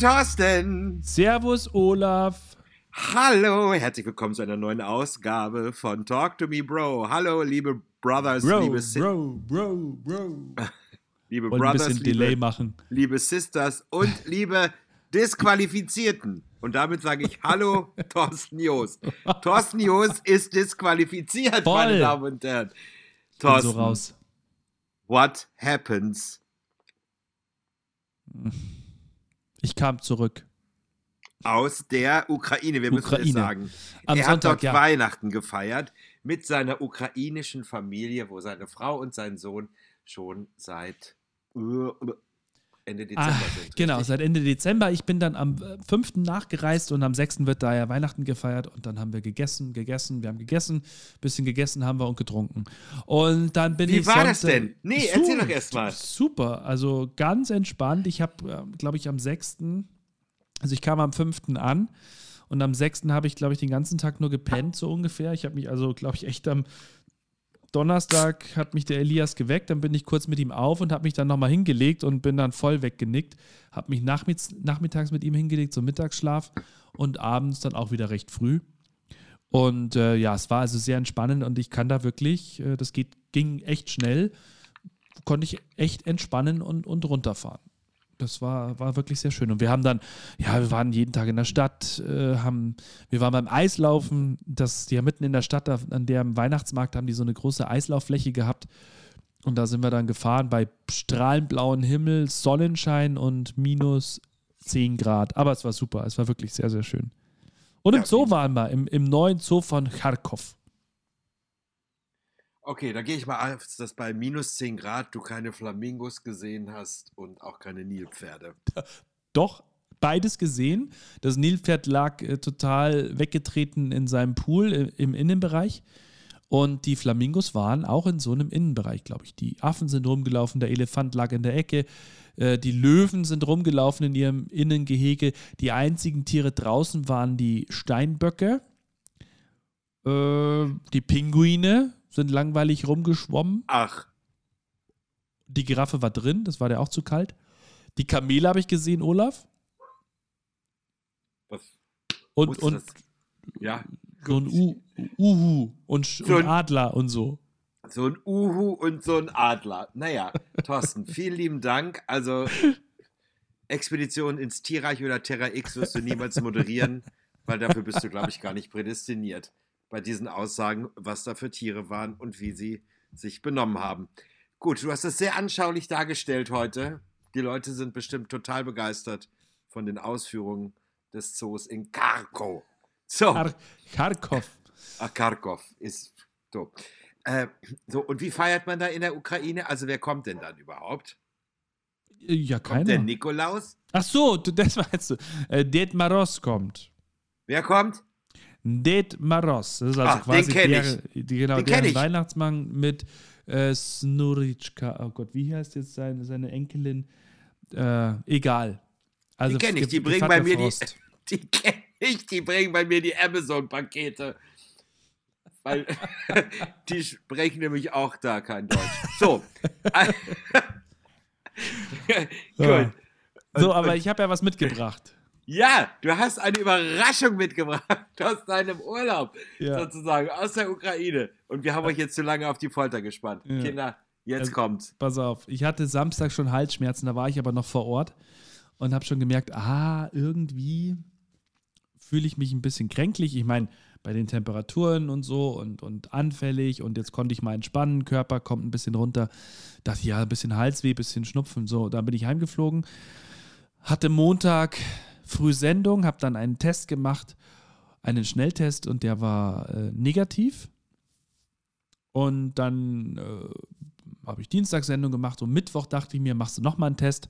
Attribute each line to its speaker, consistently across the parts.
Speaker 1: Moin Thorsten!
Speaker 2: Servus Olaf!
Speaker 1: Hallo, herzlich willkommen zu einer neuen Ausgabe von Talk to Me Bro. Hallo, liebe Brothers,
Speaker 2: Bro,
Speaker 1: liebe, Si-
Speaker 2: Bro, Bro, Bro.
Speaker 1: liebe
Speaker 2: ein
Speaker 1: Brothers,
Speaker 2: bisschen
Speaker 1: liebe,
Speaker 2: Delay machen.
Speaker 1: liebe Sisters und liebe Disqualifizierten. Und damit sage ich Hallo, Thorsten Joost. Thorsten Joost ist disqualifiziert,
Speaker 2: Voll.
Speaker 1: meine Damen und Herren. Thorsten,
Speaker 2: so raus.
Speaker 1: what happens?
Speaker 2: Ich kam zurück.
Speaker 1: aus der Ukraine. Wir müssen
Speaker 2: Ukraine.
Speaker 1: es sagen.
Speaker 2: Am
Speaker 1: er
Speaker 2: Sonntag,
Speaker 1: hat dort
Speaker 2: ja.
Speaker 1: Weihnachten gefeiert mit seiner ukrainischen Familie, wo seine Frau und sein Sohn schon seit äh, Ende Dezember
Speaker 2: Ah,
Speaker 1: sind.
Speaker 2: genau,
Speaker 1: richtig?
Speaker 2: seit Ende Dezember. Ich bin dann am äh, 5. nachgereist und am 6. wird da ja Weihnachten gefeiert und dann haben wir gegessen, gegessen, wir haben gegessen, bisschen gegessen haben wir und getrunken. Und dann bin
Speaker 1: Wie
Speaker 2: ich
Speaker 1: war das
Speaker 2: Sonntag-
Speaker 1: denn? Nee, erzähl doch erst mal.
Speaker 2: Super, also ganz entspannt. Ich habe, glaube ich, am 6., also ich kam am 5. an und am 6. habe ich, glaube ich, den ganzen Tag nur gepennt, so ungefähr. Ich habe mich also, glaube ich, echt am Donnerstag hat mich der Elias geweckt, dann bin ich kurz mit ihm auf und habe mich dann nochmal hingelegt und bin dann voll weggenickt. Habe mich nachmittags, nachmittags mit ihm hingelegt, so Mittagsschlaf und abends dann auch wieder recht früh. Und äh, ja, es war also sehr entspannend und ich kann da wirklich, äh, das geht, ging echt schnell, konnte ich echt entspannen und, und runterfahren. Das war, war wirklich sehr schön. Und wir haben dann, ja, wir waren jeden Tag in der Stadt, äh, haben, wir waren beim Eislaufen, das, die haben mitten in der Stadt, an der Weihnachtsmarkt haben die so eine große Eislauffläche gehabt. Und da sind wir dann gefahren bei strahlend blauen Himmel, Sonnenschein und minus 10 Grad. Aber es war super, es war wirklich sehr, sehr schön. Und im Zoo waren wir, im, im neuen Zoo von Kharkov.
Speaker 1: Okay, da gehe ich mal auf, dass bei minus 10 Grad du keine Flamingos gesehen hast und auch keine Nilpferde.
Speaker 2: Doch, beides gesehen. Das Nilpferd lag äh, total weggetreten in seinem Pool äh, im Innenbereich. Und die Flamingos waren auch in so einem Innenbereich, glaube ich. Die Affen sind rumgelaufen, der Elefant lag in der Ecke, äh, die Löwen sind rumgelaufen in ihrem Innengehege. Die einzigen Tiere draußen waren die Steinböcke, äh, die Pinguine sind langweilig rumgeschwommen.
Speaker 1: Ach,
Speaker 2: Die Giraffe war drin, das war der auch zu kalt. Die Kamele habe ich gesehen, Olaf.
Speaker 1: was
Speaker 2: Und, und?
Speaker 1: Ja,
Speaker 2: so ein U Uhu und,
Speaker 1: So
Speaker 2: und
Speaker 1: ein-
Speaker 2: Adler und so.
Speaker 1: So ein Uhu und so ein Adler. Naja, Thorsten, vielen lieben Dank. Also, Expedition ins Tierreich oder Terra X wirst du niemals moderieren, weil dafür bist du, glaube ich, gar nicht prädestiniert. Bei diesen Aussagen, was da für Tiere waren und wie sie sich benommen haben. Gut, du hast das sehr anschaulich dargestellt heute. Die Leute sind bestimmt total begeistert von den Ausführungen des Zoos in Kharkov. So.
Speaker 2: Kar Kharkov.
Speaker 1: Ach, Kharkov ist so. Äh, so, und wie feiert man da in der Ukraine? Also, wer kommt denn dann überhaupt?
Speaker 2: Ja,
Speaker 1: Kommt der
Speaker 2: keiner.
Speaker 1: Nikolaus?
Speaker 2: Ach so, das meinst du. Äh, Det Maros kommt.
Speaker 1: Wer kommt?
Speaker 2: Det Maros. Das ist also
Speaker 1: den
Speaker 2: quasi
Speaker 1: kenn
Speaker 2: der, die, genau,
Speaker 1: Den
Speaker 2: deren
Speaker 1: ich.
Speaker 2: Weihnachtsmann mit äh, Snuritschka. Oh Gott, wie heißt jetzt seine, seine Enkelin? Äh, egal. Also
Speaker 1: Die kenn ich, die bringen bei mir die-
Speaker 2: Frost.
Speaker 1: Die kenne ich, die bringen bei mir die Amazon-Pakete. Weil die sprechen nämlich auch da kein Deutsch. So. Gut.
Speaker 2: So, aber ich habe ja was mitgebracht.
Speaker 1: Ja, du hast eine Überraschung mitgebracht aus deinem Urlaub,
Speaker 2: Ja.
Speaker 1: sozusagen, aus der Ukraine. Und wir haben euch jetzt zu lange auf die Folter gespannt.
Speaker 2: Ja.
Speaker 1: Kinder, jetzt
Speaker 2: Also-
Speaker 1: kommt's.
Speaker 2: Pass auf, ich hatte Samstag schon Halsschmerzen, da war ich aber noch vor Ort und habe schon gemerkt, ah, irgendwie fühle ich mich ein bisschen kränklich. Ich meine, bei den Temperaturen und so und, und anfällig und jetzt konnte ich mal entspannen, Körper kommt ein bisschen runter. Dachte, ja, ein bisschen Halsweh, ein bisschen Schnupfen. So, dann bin ich heimgeflogen, hatte Montag früh Sendung, habe dann einen Test gemacht, einen Schnelltest und der war äh, negativ. Und dann äh, habe ich Dienstagssendung gemacht und Mittwoch dachte ich mir, machst du nochmal einen Test.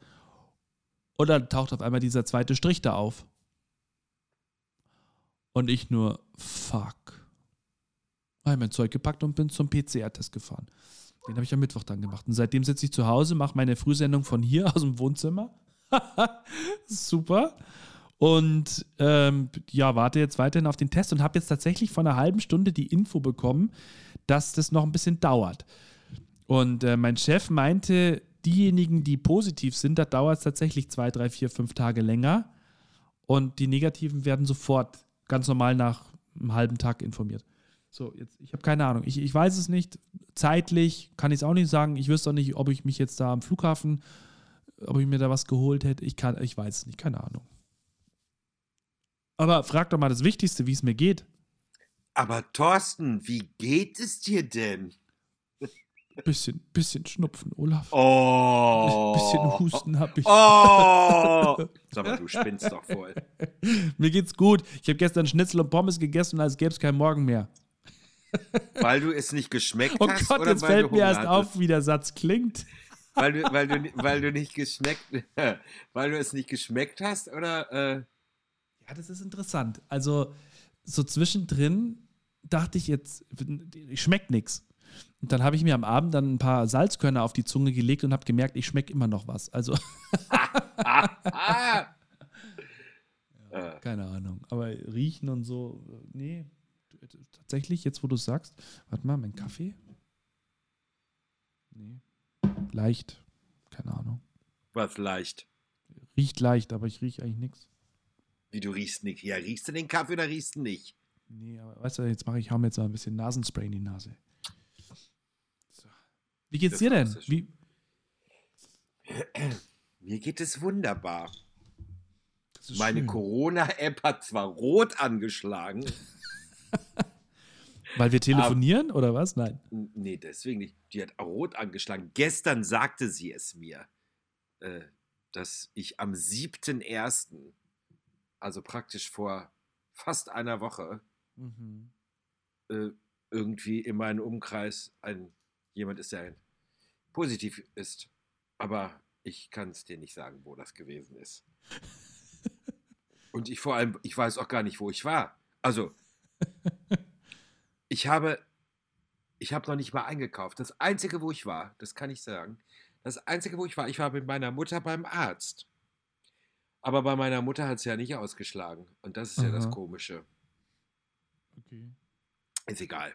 Speaker 2: Und dann taucht auf einmal dieser zweite Strich da auf. Und ich nur, fuck. Habe mein Zeug gepackt und bin zum PCR-Test gefahren. Den habe ich am Mittwoch dann gemacht. Und seitdem sitze ich zu Hause, mache meine Frühsendung von hier aus dem Wohnzimmer. Super. Und ähm, ja, warte jetzt weiterhin auf den Test und habe jetzt tatsächlich vor einer halben Stunde die Info bekommen, dass das noch ein bisschen dauert. Und äh, mein Chef meinte, diejenigen, die positiv sind, da dauert es tatsächlich zwei, drei, vier, fünf Tage länger. Und die Negativen werden sofort ganz normal nach einem halben Tag informiert. So, jetzt, ich habe keine Ahnung. Ich, ich weiß es nicht. Zeitlich kann ich es auch nicht sagen. Ich wüsste auch nicht, ob ich mich jetzt da am Flughafen, ob ich mir da was geholt hätte. Ich kann, ich weiß es nicht, keine Ahnung. Aber frag doch mal das Wichtigste, wie es mir geht.
Speaker 1: Aber Thorsten, wie geht es dir denn?
Speaker 2: Bisschen, bisschen Schnupfen, Olaf.
Speaker 1: Oh.
Speaker 2: Bisschen Husten habe ich.
Speaker 1: Oh. Sag mal, du spinnst doch voll.
Speaker 2: Mir geht's gut. Ich habe gestern Schnitzel und Pommes gegessen, als gäbe es keinen Morgen mehr.
Speaker 1: Weil du es nicht geschmeckt
Speaker 2: Oh
Speaker 1: hast?
Speaker 2: Gott,
Speaker 1: oder
Speaker 2: jetzt fällt mir erst
Speaker 1: hattest?
Speaker 2: auf, wie der Satz klingt.
Speaker 1: Weil du, weil, du, weil du nicht geschmeckt, weil du es nicht geschmeckt hast oder? Äh,
Speaker 2: Ja, das ist interessant. Also, so zwischendrin dachte ich jetzt, schmeckt nichts. Und dann habe ich mir am Abend dann ein paar Salzkörner auf die Zunge gelegt und habe gemerkt, ich schmecke immer noch was. Also,
Speaker 1: ah, äh,
Speaker 2: keine Ahnung. Aber riechen und so, nee. Tatsächlich, jetzt wo du es sagst, warte mal, mein Kaffee? Nee. Leicht. Keine Ahnung.
Speaker 1: was leicht.
Speaker 2: Riecht leicht, aber ich rieche eigentlich nichts.
Speaker 1: Wie du riechst nicht. Ja, riechst du den Kaffee oder riechst du nicht?
Speaker 2: Nee, aber weißt du, jetzt mache ich, hau mir jetzt mal ein bisschen Nasenspray in die Nase. So. Wie geht's
Speaker 1: Das
Speaker 2: dir denn? Wie,
Speaker 1: Mir geht es wunderbar. Meine. Corona-App hat zwar rot angeschlagen.
Speaker 2: Weil wir telefonieren oder was? Nein.
Speaker 1: Nee, deswegen nicht. Die hat rot angeschlagen. Gestern sagte sie es mir, äh, dass ich am 7.1., also praktisch vor fast einer Woche,
Speaker 2: Mhm.
Speaker 1: äh, irgendwie in meinem Umkreis ein jemand ist, der positiv ist. Aber ich kann es dir nicht sagen, wo das gewesen ist. Und ich vor allem, ich weiß auch gar nicht, wo ich war. Also, ich habe, ich habe noch nicht mal eingekauft. Das Einzige, wo ich war, das kann ich sagen, das Einzige, wo ich war, ich war mit meiner Mutter beim Arzt. Aber bei meiner Mutter hat es ja nicht ausgeschlagen. Und das ist ja das
Speaker 2: Aha.
Speaker 1: Komische.
Speaker 2: Okay.
Speaker 1: Ist egal.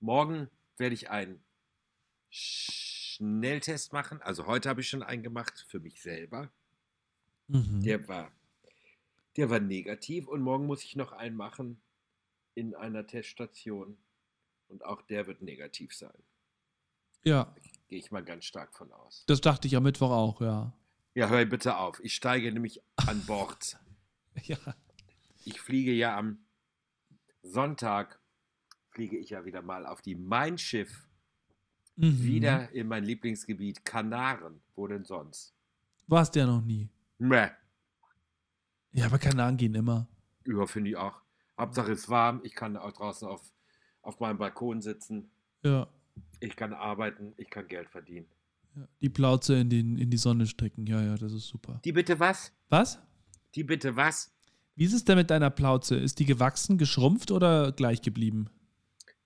Speaker 1: Morgen werde ich einen Schnelltest machen. Also heute habe ich schon einen gemacht für mich selber.
Speaker 2: Mhm.
Speaker 1: Der war, der war negativ und morgen muss ich noch einen machen in einer Teststation. Und auch der wird negativ sein.
Speaker 2: Ja,
Speaker 1: Gehe ich mal ganz stark von aus.
Speaker 2: das dachte ich am Mittwoch auch, ja.
Speaker 1: Ja, hör bitte auf. Ich steige nämlich an Bord.
Speaker 2: Ja.
Speaker 1: Ich fliege ja am Sonntag, fliege ich ja wieder mal auf die Mein Schiff
Speaker 2: Mhm.
Speaker 1: Wieder in mein Lieblingsgebiet, Kanaren. Wo denn sonst?
Speaker 2: Warst du ja noch nie.
Speaker 1: Meh.
Speaker 2: Ja, aber Kanaren gehen immer.
Speaker 1: Ja, finde ich auch. Hauptsache es ist warm. Ich kann auch draußen auf, auf meinem Balkon sitzen.
Speaker 2: Ja.
Speaker 1: Ich kann arbeiten. Ich kann Geld verdienen.
Speaker 2: ja. Die Plauze in, den, in die Sonne strecken. Ja, ja, das ist super.
Speaker 1: Die bitte was?
Speaker 2: Was?
Speaker 1: Die bitte was?
Speaker 2: Wie ist es denn mit deiner Plauze? Ist die gewachsen, geschrumpft oder gleich geblieben?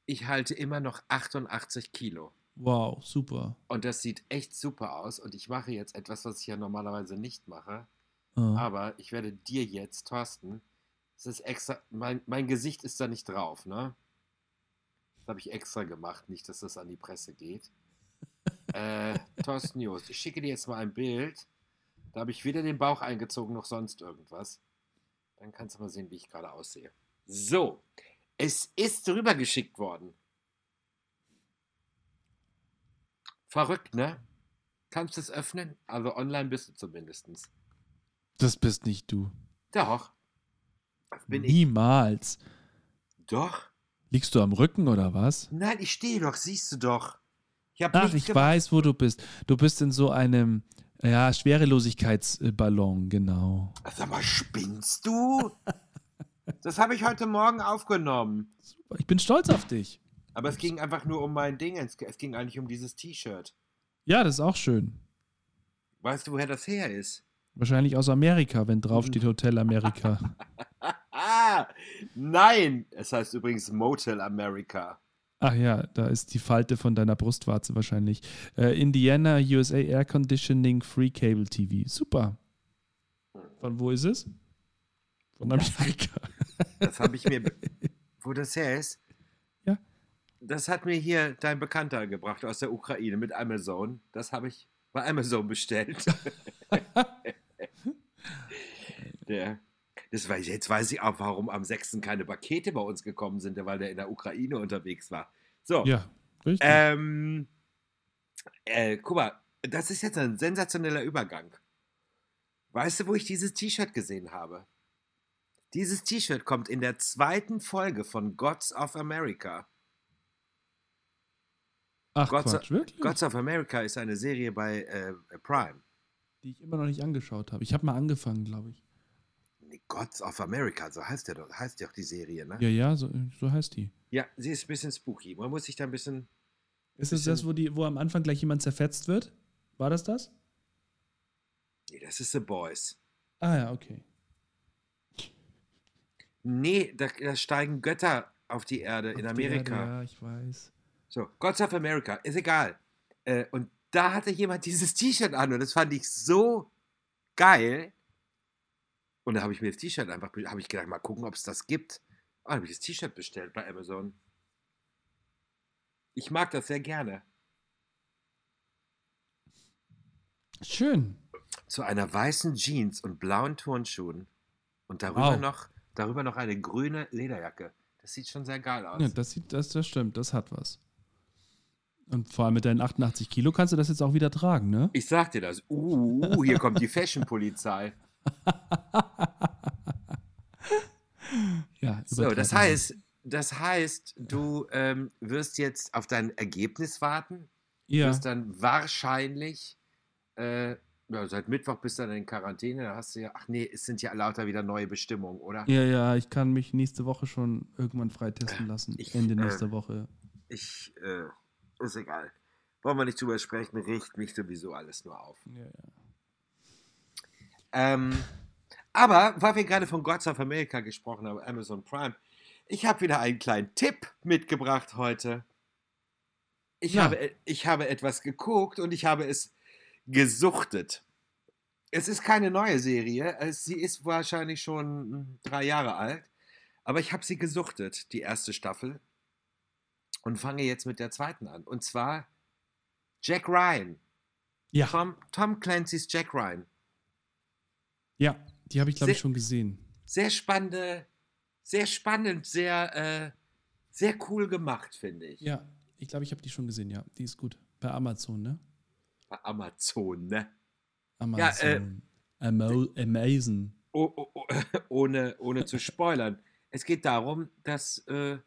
Speaker 1: Ich halte immer noch 88 Kilo.
Speaker 2: Wow, super.
Speaker 1: Und das sieht echt super aus. Und ich mache jetzt etwas, was ich ja normalerweise nicht mache.
Speaker 2: Ah.
Speaker 1: Aber ich werde dir jetzt, Thorsten, es ist extra, mein, mein Gesicht ist da nicht drauf, ne? Das habe ich extra gemacht, nicht, dass das an die Presse geht. äh, Thorsten Jost, ich schicke dir jetzt mal ein Bild. Da habe ich weder den Bauch eingezogen noch sonst irgendwas. Dann kannst du mal sehen, wie ich gerade aussehe. So, es ist rübergeschickt worden. Verrückt, ne? Kannst du es öffnen? Also online bist du zumindest.
Speaker 2: Das bist nicht du.
Speaker 1: Doch. Bin ich.
Speaker 2: Niemals.
Speaker 1: Doch.
Speaker 2: Liegst du am Rücken oder was?
Speaker 1: Nein, ich stehe doch, siehst du doch. Ich
Speaker 2: Ach, ich
Speaker 1: gemacht.
Speaker 2: weiß, wo du bist. Du bist in so einem, ja, Schwerelosigkeitsballon, genau.
Speaker 1: Sag mal, spinnst du? das habe ich heute Morgen aufgenommen.
Speaker 2: Ich bin stolz auf dich.
Speaker 1: Aber es ging einfach nur um mein Ding. Es es ging eigentlich um dieses T-Shirt.
Speaker 2: Ja, das ist auch schön.
Speaker 1: Weißt du, woher das her ist?
Speaker 2: Wahrscheinlich aus Amerika, wenn draufsteht Hotel Amerika.
Speaker 1: Nein! Es heißt übrigens Motel America.
Speaker 2: Ach ja, da ist die Falte von deiner Brustwarze wahrscheinlich. Äh, Indiana, USA Air Conditioning Free Cable TV. Super. Von wo ist es? Von Amerika.
Speaker 1: Das habe ich mir. wo das her ist?
Speaker 2: Ja.
Speaker 1: das hat mir hier dein Bekannter gebracht aus der Ukraine mit Amazon. Das habe ich bei Amazon bestellt. der, das weiß, jetzt weiß ich auch, warum am 6. keine Pakete bei uns gekommen sind, weil der in der Ukraine unterwegs war. So.
Speaker 2: Ja, richtig.
Speaker 1: Ähm, äh, guck mal, das ist jetzt ein sensationeller Übergang. Weißt du, wo ich dieses T-Shirt gesehen habe? Dieses T-Shirt kommt in der zweiten Folge von Gods of America.
Speaker 2: Ach
Speaker 1: Gods,
Speaker 2: Quatsch, wirklich?
Speaker 1: Gods of America ist eine Serie bei äh, Prime.
Speaker 2: Die ich immer noch nicht angeschaut habe. Ich habe mal angefangen, glaube ich.
Speaker 1: Gods of America, so heißt, der doch, heißt ja auch die Serie, ne?
Speaker 2: Ja, ja, so, so heißt die.
Speaker 1: Ja, sie ist ein bisschen spooky. Man muss sich da ein bisschen.
Speaker 2: Ist das das, wo, die, wo am Anfang gleich jemand zerfetzt wird? War das das?
Speaker 1: Nee, das ist The Boys.
Speaker 2: Ah ja, okay.
Speaker 1: Nee, da, da steigen Götter auf die Erde in
Speaker 2: Auf die
Speaker 1: Amerika.
Speaker 2: Erde, ja, ich weiß.
Speaker 1: So, Gods of America, ist egal. Äh, und da hatte jemand dieses T-Shirt an und das fand ich so geil. Und da habe ich mir das T-Shirt einfach, habe ich gedacht, mal gucken, ob es das gibt. Ah, habe ich das T-Shirt bestellt bei Amazon. Ich mag das sehr gerne.
Speaker 2: Schön.
Speaker 1: Zu einer weißen Jeans und blauen Turnschuhen. Und darüber,
Speaker 2: Wow.
Speaker 1: noch, darüber noch eine grüne Lederjacke. Das sieht schon sehr geil aus.
Speaker 2: Ja, das, sieht, das, das stimmt, das hat was. Und vor allem mit deinen 88 Kilo kannst du das jetzt auch wieder tragen, ne?
Speaker 1: Ich sag dir das. Uh, hier kommt die Fashion-Polizei.
Speaker 2: Ja,
Speaker 1: So, das heißt, das heißt, du ähm, wirst jetzt auf dein Ergebnis warten.
Speaker 2: Ja,
Speaker 1: Wirst dann wahrscheinlich, äh, ja, seit Mittwoch bist du dann in Quarantäne. Da hast du ja, ach nee, es sind ja lauter wieder neue Bestimmungen, oder?
Speaker 2: ja, ja, ich kann mich nächste Woche schon irgendwann freitesten lassen.
Speaker 1: Ich,
Speaker 2: Ende
Speaker 1: äh,
Speaker 2: nächster Woche.
Speaker 1: Ich, äh, ist egal. Wollen wir nicht drüber sprechen, riecht mich sowieso alles nur auf.
Speaker 2: Ja, ja.
Speaker 1: Ähm, aber, weil wir gerade von Gods of America gesprochen haben, Amazon Prime, ich habe wieder einen kleinen Tipp mitgebracht heute. Ich,
Speaker 2: Ja.
Speaker 1: habe, ich habe etwas geguckt und ich habe es gesuchtet. Es ist keine neue Serie, sie ist wahrscheinlich schon drei Jahre alt, aber ich habe sie gesuchtet, die erste Staffel, und fange jetzt mit der zweiten an. Und zwar Jack Ryan.
Speaker 2: Ja,
Speaker 1: Tom, Tom Clancy's Jack Ryan.
Speaker 2: Ja, die habe ich, glaube ich, schon gesehen.
Speaker 1: sehr spannende, sehr spannend, sehr, äh, sehr cool gemacht, finde ich.
Speaker 2: Ja, ich glaube, ich habe die schon gesehen, ja. Die ist gut. Bei Amazon, ne?
Speaker 1: Bei Amazon, ne?
Speaker 2: Amazon. Amo Amazon.
Speaker 1: Oh, oh, oh, ohne, ohne zu spoilern. Es geht darum, dass äh,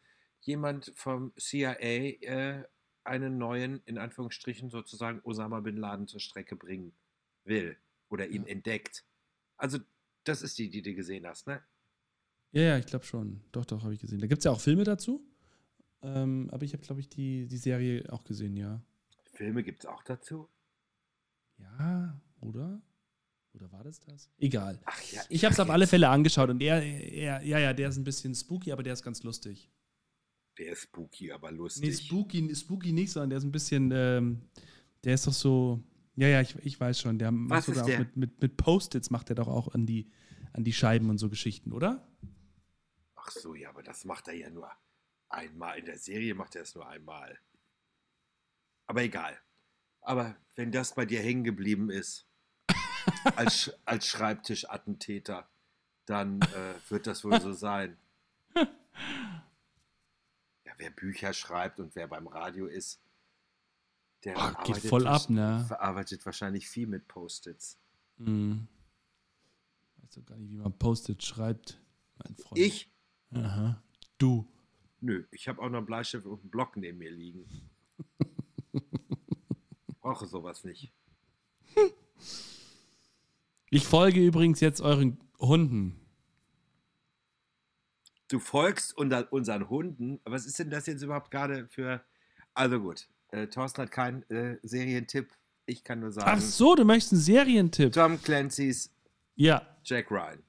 Speaker 1: jemand vom CIA äh, einen neuen, in Anführungsstrichen sozusagen, Osama Bin Laden zur Strecke bringen will oder ihn
Speaker 2: Ja.
Speaker 1: entdeckt. Also, das ist die, die du gesehen hast, ne?
Speaker 2: Ja, ja, ich glaube schon. Doch, doch, habe ich gesehen. Da gibt es ja auch Filme dazu. Ähm, aber ich habe, glaube ich, die, die Serie auch gesehen, ja.
Speaker 1: Filme gibt es auch dazu.
Speaker 2: Ja, oder? Oder war das das? Egal.
Speaker 1: Ach ja,
Speaker 2: Ich habe es auf alle Fälle angeschaut und er, er, ja, ja, der ist ein bisschen spooky, aber der ist ganz lustig.
Speaker 1: Der ist spooky, aber
Speaker 2: Nee,
Speaker 1: lustig.
Speaker 2: spooky, spooky nicht, sondern der ist ein bisschen, ähm, der ist doch so, ja, ja, ich, ich weiß schon, der macht sogar auch
Speaker 1: der?
Speaker 2: mit, mit, mit Post-its macht er doch auch an die, an die Scheiben und so Geschichten, oder?
Speaker 1: Ach so, ja, aber das macht er ja nur einmal. In der Serie macht er es nur einmal. Aber egal. Aber wenn das bei dir hängen geblieben ist, als, als Schreibtischattentäter, dann äh, wird das wohl so sein. Ja, wer Bücher schreibt und wer beim Radio ist, der
Speaker 2: Ach, geht voll ab, ne?
Speaker 1: verarbeitet wahrscheinlich viel mit Post-its.
Speaker 2: Mhm. Weißt du gar nicht, wie man Post-it schreibt, mein Freund.
Speaker 1: Ich?
Speaker 2: Aha. Du.
Speaker 1: Nö, ich habe auch noch einen Bleistift und einen Block neben mir liegen. Brauche sowas nicht.
Speaker 2: Ich folge übrigens jetzt euren Hunden.
Speaker 1: Du folgst unter unseren Hunden. Was ist denn das jetzt überhaupt gerade für. Also gut, äh, Thorsten hat keinen äh, Serientipp. Ich kann nur sagen:
Speaker 2: Ach so, du möchtest einen Serientipp.
Speaker 1: Tom Clancy's
Speaker 2: Ja,
Speaker 1: Jack Ryan.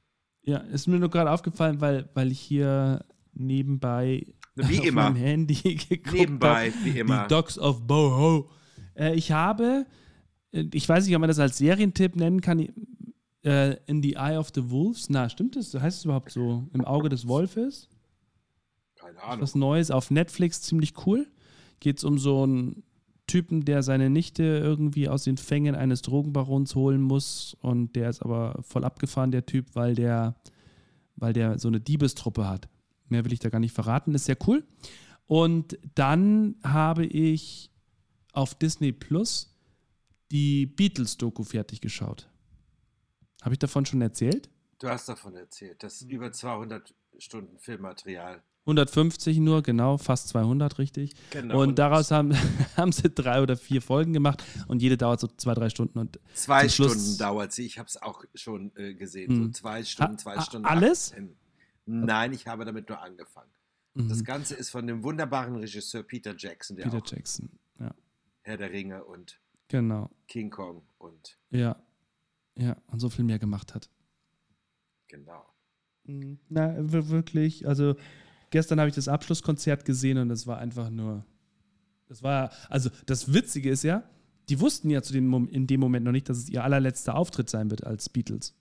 Speaker 2: ja, ist mir nur gerade aufgefallen, weil, weil ich hier nebenbei
Speaker 1: Wie
Speaker 2: auf
Speaker 1: immer.
Speaker 2: meinem Handy geguckt
Speaker 1: Nebenbei,
Speaker 2: hab.
Speaker 1: wie immer.
Speaker 2: Die Dogs of Boho. Äh, ich habe, äh, ich weiß nicht, ob man das als Serientipp nennen kann, äh, In the Eye of the Wolves. Na, stimmt das? Heißt es überhaupt so? Im Auge des Wolfes?
Speaker 1: Keine Ahnung.
Speaker 2: Was Neues auf Netflix, ziemlich cool. Geht es um so einen Typen, der seine Nichte irgendwie aus den Fängen eines Drogenbarons holen muss und der ist aber voll abgefahren, der Typ, weil der, weil der so eine Diebestruppe hat. Mehr will ich da gar nicht verraten, ist sehr cool. Und dann habe ich auf Disney Plus die Beatles-Doku fertig geschaut. Habe ich davon schon erzählt?
Speaker 1: Du hast davon erzählt. Das ist über 200 Stunden Filmmaterial.
Speaker 2: 150 nur, genau, fast 200, richtig.
Speaker 1: Genau.
Speaker 2: Und daraus haben, haben sie drei oder vier Folgen gemacht und jede dauert so zwei, drei Stunden. Und
Speaker 1: Zwei Stunden dauert sie. Ich habe es auch schon äh, gesehen. So
Speaker 2: Hm.
Speaker 1: zwei Stunden,
Speaker 2: Ha-
Speaker 1: zwei
Speaker 2: a-
Speaker 1: Stunden.
Speaker 2: alles?
Speaker 1: 18. Nein, ich habe damit nur angefangen.
Speaker 2: Mhm.
Speaker 1: Das Ganze ist von dem wunderbaren Regisseur Peter Jackson, der
Speaker 2: Peter
Speaker 1: auch
Speaker 2: Jackson. Ja,
Speaker 1: Herr der Ringe und
Speaker 2: genau.
Speaker 1: King Kong und
Speaker 2: Ja. Ja, und so viel mehr gemacht hat.
Speaker 1: genau.
Speaker 2: Mhm. Na, wir- wirklich. Also gestern habe ich das Abschlusskonzert gesehen und es war einfach nur. Das war, also das Witzige ist ja, die wussten ja zu dem, in dem Moment noch nicht, dass es ihr allerletzter Auftritt sein wird als Beatles.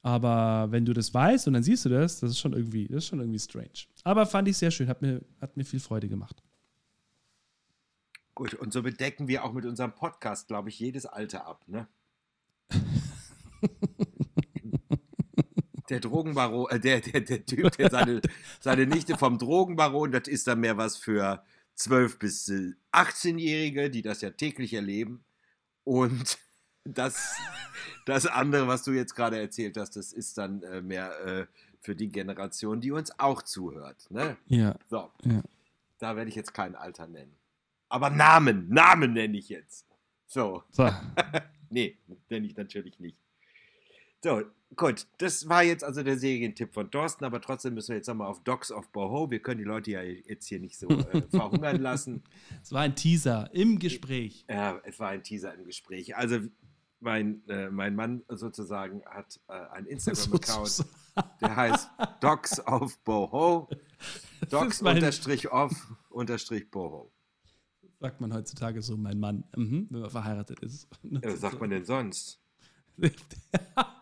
Speaker 2: Aber wenn du das weißt und dann siehst du das, das ist schon irgendwie, das ist schon irgendwie strange. Aber fand ich sehr schön, hat mir, hat mir viel Freude gemacht.
Speaker 1: Gut, und so bedecken wir auch mit unserem Podcast, glaube ich, jedes Alter ab, ne? Der Drogenbaron, äh, der, der, der Typ, der seine, seine Nichte vom Drogenbaron, das ist dann mehr was für 12- bis äh, 18-Jährige, die das ja täglich erleben. Und das, das andere, was du jetzt gerade erzählt hast, das ist dann äh, mehr äh, für die Generation, die uns auch zuhört. Ne?
Speaker 2: Ja,
Speaker 1: So,
Speaker 2: ja.
Speaker 1: da werde ich jetzt kein Alter nennen. Aber Namen, Namen nenne ich jetzt. So,
Speaker 2: So.
Speaker 1: nee, nenne ich natürlich nicht. So, gut, das war jetzt also der Serientipp von Thorsten, aber trotzdem müssen wir jetzt nochmal auf Dogs of Boho. Wir können die Leute ja jetzt hier nicht so äh, verhungern lassen.
Speaker 2: Es war ein Teaser im Gespräch.
Speaker 1: Ja, es war ein Teaser im Gespräch. Also, mein, äh, mein Mann sozusagen hat äh, einen Instagram-Account, der heißt Dogs of Boho. Dogs unterstrich of unterstrich Boho.
Speaker 2: Sagt man heutzutage so, mein Mann, mhm, wenn man verheiratet ist.
Speaker 1: Was sagt man denn sonst?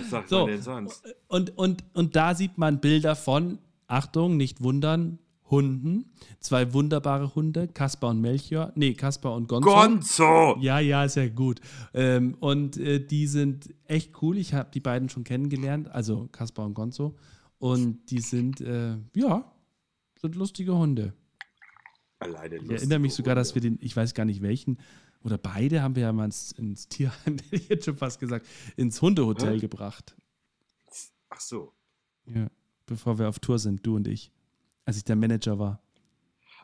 Speaker 1: Was sagt
Speaker 2: So.
Speaker 1: man denn sonst?
Speaker 2: Und, und, und da sieht man Bilder von, Achtung, nicht wundern, Hunden. Zwei wunderbare Hunde, Kaspar und Melchior. Nee, Kaspar und Gonzo.
Speaker 1: Gonzo!
Speaker 2: Ja, ja, ist ja gut. Ähm, und äh, die sind echt cool. Ich habe die beiden schon kennengelernt, also Kaspar und Gonzo. Und die sind, äh, ja, sind lustige Hunde.
Speaker 1: Alleine
Speaker 2: Ich erinnere mich sogar, dass wir den, ich weiß gar nicht welchen, oder beide haben wir ja mal ins, ins Tierheim, hätte ich jetzt schon fast gesagt, ins Hundehotel
Speaker 1: Hä?
Speaker 2: gebracht.
Speaker 1: Ach so.
Speaker 2: Ja, bevor wir auf Tour sind, du und ich. Als ich der Manager war.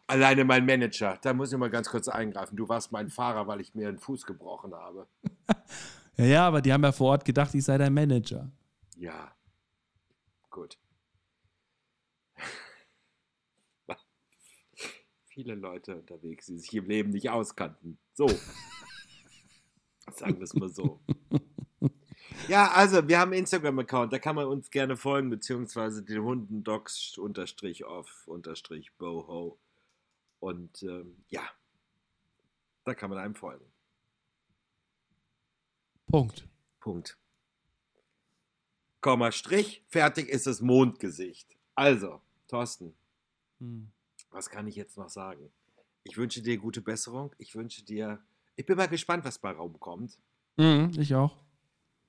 Speaker 1: Alleine mein Manager. Da muss ich mal ganz kurz eingreifen. Du warst mein Fahrer, weil ich mir einen Fuß gebrochen habe.
Speaker 2: Ja, ja, aber die haben ja vor Ort gedacht, ich sei dein Manager.
Speaker 1: Ja. Gut. Viele Leute unterwegs, die sich im Leben nicht auskannten. So. Sagen wir es mal so. Ja, also wir haben einen Instagram-Account, da kann man uns gerne folgen, beziehungsweise den Hunden docs unterstrich off unterstrich boho. Und ähm, ja, da kann man einem folgen.
Speaker 2: Punkt.
Speaker 1: Punkt. Komma, Strich, fertig ist das Mondgesicht. Also, Thorsten,
Speaker 2: Hm.
Speaker 1: Was kann ich jetzt noch sagen? Ich wünsche dir gute Besserung. Ich wünsche dir, ich bin mal gespannt, was bei Raum kommt.
Speaker 2: Mhm, ich auch.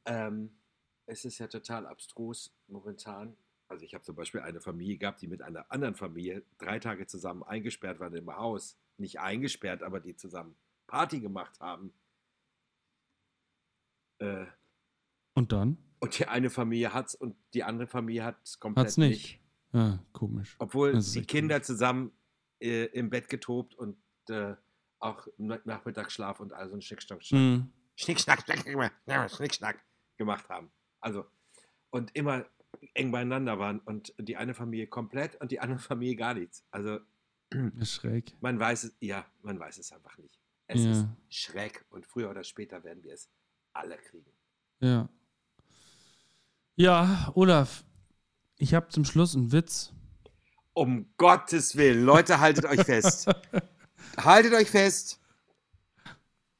Speaker 1: Ähm, es ist ja total abstrus momentan. Also ich habe zum Beispiel eine Familie gehabt, die mit einer anderen Familie drei Tage zusammen eingesperrt waren im Haus. Nicht eingesperrt, aber die zusammen Party gemacht haben. Äh,
Speaker 2: Und dann?
Speaker 1: und die eine Familie hat's und die andere Familie hat es komplett
Speaker 2: Hat's nicht. Ja, komisch.
Speaker 1: Obwohl die Kinder zusammen äh, im Bett getobt und äh, auch Na- Nachmittagsschlaf und all so ein Schnickschnack,
Speaker 2: Mhm.
Speaker 1: Schnickschnack, Schnack, ja, Schnickschnack gemacht haben. Also, und immer eng beieinander waren und die eine Familie komplett und die andere Familie gar nichts. Also,
Speaker 2: schräg.
Speaker 1: man weiß es, ja, man weiß es einfach nicht. Es
Speaker 2: Ja.
Speaker 1: ist schräg und früher oder später werden wir es alle kriegen.
Speaker 2: Ja. Ja, Olaf, ich habe zum Schluss einen Witz.
Speaker 1: Um Gottes Willen, Leute, haltet euch fest. haltet euch fest.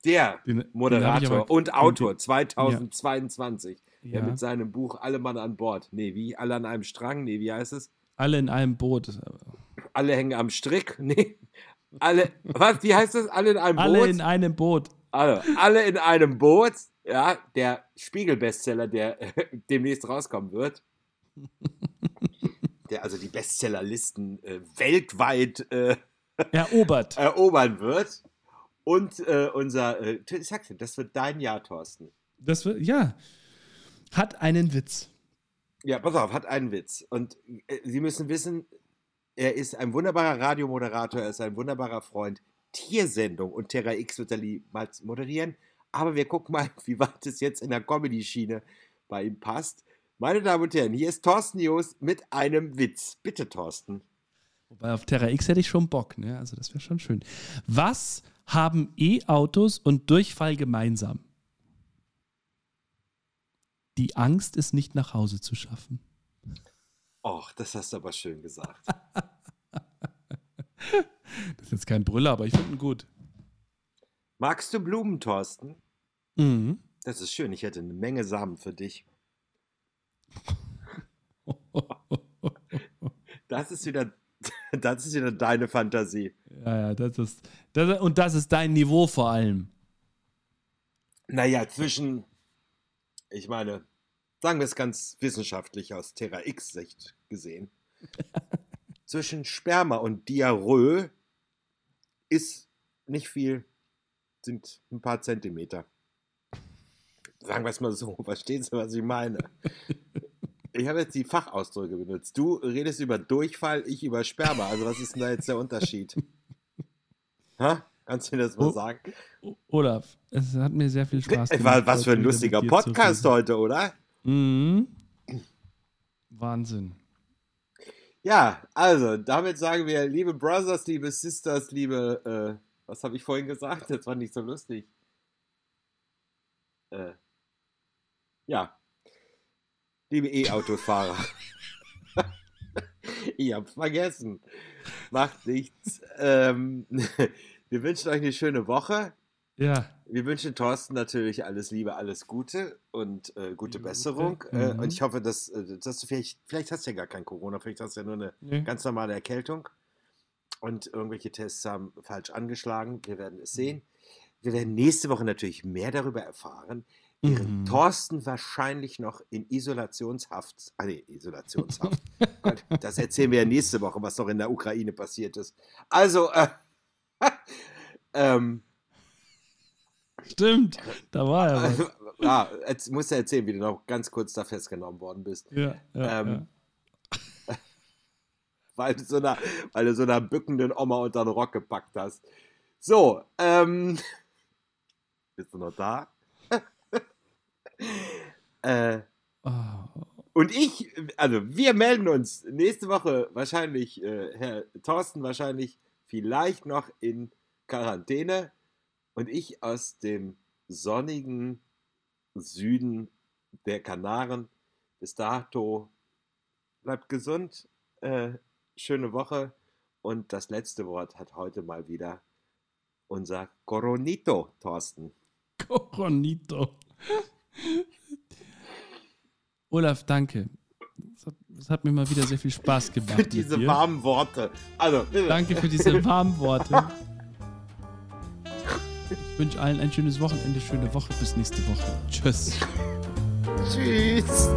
Speaker 1: Der
Speaker 2: Den- den
Speaker 1: Moderator
Speaker 2: aber-
Speaker 1: und
Speaker 2: den-
Speaker 1: Autor 2022, der
Speaker 2: Ja.
Speaker 1: mit seinem Buch Alle Mann an Bord, nee, wie alle an einem Strang, nee, wie heißt es?
Speaker 2: Alle in einem Boot.
Speaker 1: Alle hängen am Strick, nee, Alle, was, wie heißt das? Alle in einem
Speaker 2: Alle
Speaker 1: Boot?
Speaker 2: in einem Boot.
Speaker 1: Also, alle in einem Boot. Ja, der Spiegel-Bestseller, der demnächst rauskommen wird. Der also die Bestsellerlisten äh, weltweit äh,
Speaker 2: Erobert.
Speaker 1: erobern wird. Und äh, unser, äh, ich sag's dir, das wird dein Jahr, Thorsten.
Speaker 2: Das wird, ja. Hat einen Witz.
Speaker 1: Ja, pass auf, hat einen Witz. Und äh, Sie müssen wissen, er ist ein wunderbarer Radiomoderator, er ist ein wunderbarer Freund. Tiersendung und Terra X wird er niemals moderieren. Aber wir gucken mal, wie weit es jetzt in der Comedy-Schiene bei ihm passt. Meine Damen und Herren, hier ist Thorsten Jost mit einem Witz. Bitte, Thorsten.
Speaker 2: Wobei auf Terra X hätte ich schon Bock, ne? Also das wäre schon schön. Was haben E-Autos und Durchfall gemeinsam? Die Angst, es nicht nach Hause zu schaffen.
Speaker 1: Och, das hast du aber schön gesagt.
Speaker 2: Das ist jetzt kein Brüller, aber ich finde ihn gut.
Speaker 1: Magst du Blumen, Thorsten?
Speaker 2: Mhm.
Speaker 1: Das ist schön, ich hätte eine Menge Samen für dich. Das ist wieder, das ist wieder deine Fantasie.
Speaker 2: Ja, ja, das ist, das, und das ist dein Niveau vor allem.
Speaker 1: Naja, zwischen, ich meine, sagen wir es ganz wissenschaftlich aus Terra X-Sicht gesehen, zwischen Sperma und Diarrhoe ist nicht viel, sind ein paar Zentimeter. Sagen wir es mal so, verstehen Sie, was ich meine? Ich habe jetzt die Fachausdrücke benutzt. Du redest über Durchfall, ich über Sperma. Also was ist denn da jetzt der Unterschied? Ha? Kannst du mir das mal
Speaker 2: Oh.
Speaker 1: sagen?
Speaker 2: Olaf, es hat mir sehr viel Spaß
Speaker 1: Ey, wa- Was für ein lustiger Podcast heute, oder?
Speaker 2: Mhm. Wahnsinn.
Speaker 1: Ja, also damit sagen wir, liebe Brothers, liebe Sisters, liebe, äh, was habe ich vorhin gesagt? Das war nicht so lustig. Äh, ja, liebe E-Autofahrer. ich hab's vergessen. Macht nichts. Ähm, wir wünschen euch eine schöne Woche.
Speaker 2: Ja,
Speaker 1: Wir wünschen Thorsten natürlich alles Liebe, alles Gute und äh, gute
Speaker 2: Liebe
Speaker 1: Besserung.
Speaker 2: Gute.
Speaker 1: Äh,
Speaker 2: Mhm.
Speaker 1: und ich hoffe, dass, äh, dass du vielleicht, vielleicht hast du ja gar kein Corona, vielleicht hast du ja nur eine
Speaker 2: nee.
Speaker 1: ganz normale Erkältung und irgendwelche Tests haben falsch angeschlagen. Wir werden es sehen. Wir werden nächste Woche natürlich mehr darüber erfahren, während
Speaker 2: Mhm.
Speaker 1: Thorsten wahrscheinlich noch in Isolationshaft, ah nee, Isolationshaft. Gott, das erzählen wir ja nächste Woche, was noch in der Ukraine passiert ist. Also, äh, ähm,
Speaker 2: Stimmt, da war er was.
Speaker 1: ja, jetzt musst du erzählen, wie du noch ganz kurz da festgenommen worden bist.
Speaker 2: Ja, ja,
Speaker 1: Ähm, Weil du so einer, weil du so einer bückenden Oma unter den Rock gepackt hast. So, ähm. Bist du noch da? äh.
Speaker 2: Oh,
Speaker 1: und ich, also wir melden uns nächste Woche wahrscheinlich, äh, Herr Thorsten wahrscheinlich vielleicht noch in Quarantäne und ich aus dem sonnigen Süden der Kanaren. Bis dato bleibt gesund, äh, schöne Woche und das letzte Wort hat heute mal wieder unser Coronito, Thorsten.
Speaker 2: Coronito. Olaf, danke. Es hat, hat mir mal wieder sehr viel Spaß gemacht.
Speaker 1: Für diese warmen Worte. Also, bitte.
Speaker 2: Danke für diese warmen Worte. Ich wünsche allen ein schönes Wochenende, schöne Woche. Bis nächste Woche. Tschüss.
Speaker 1: Tschüss.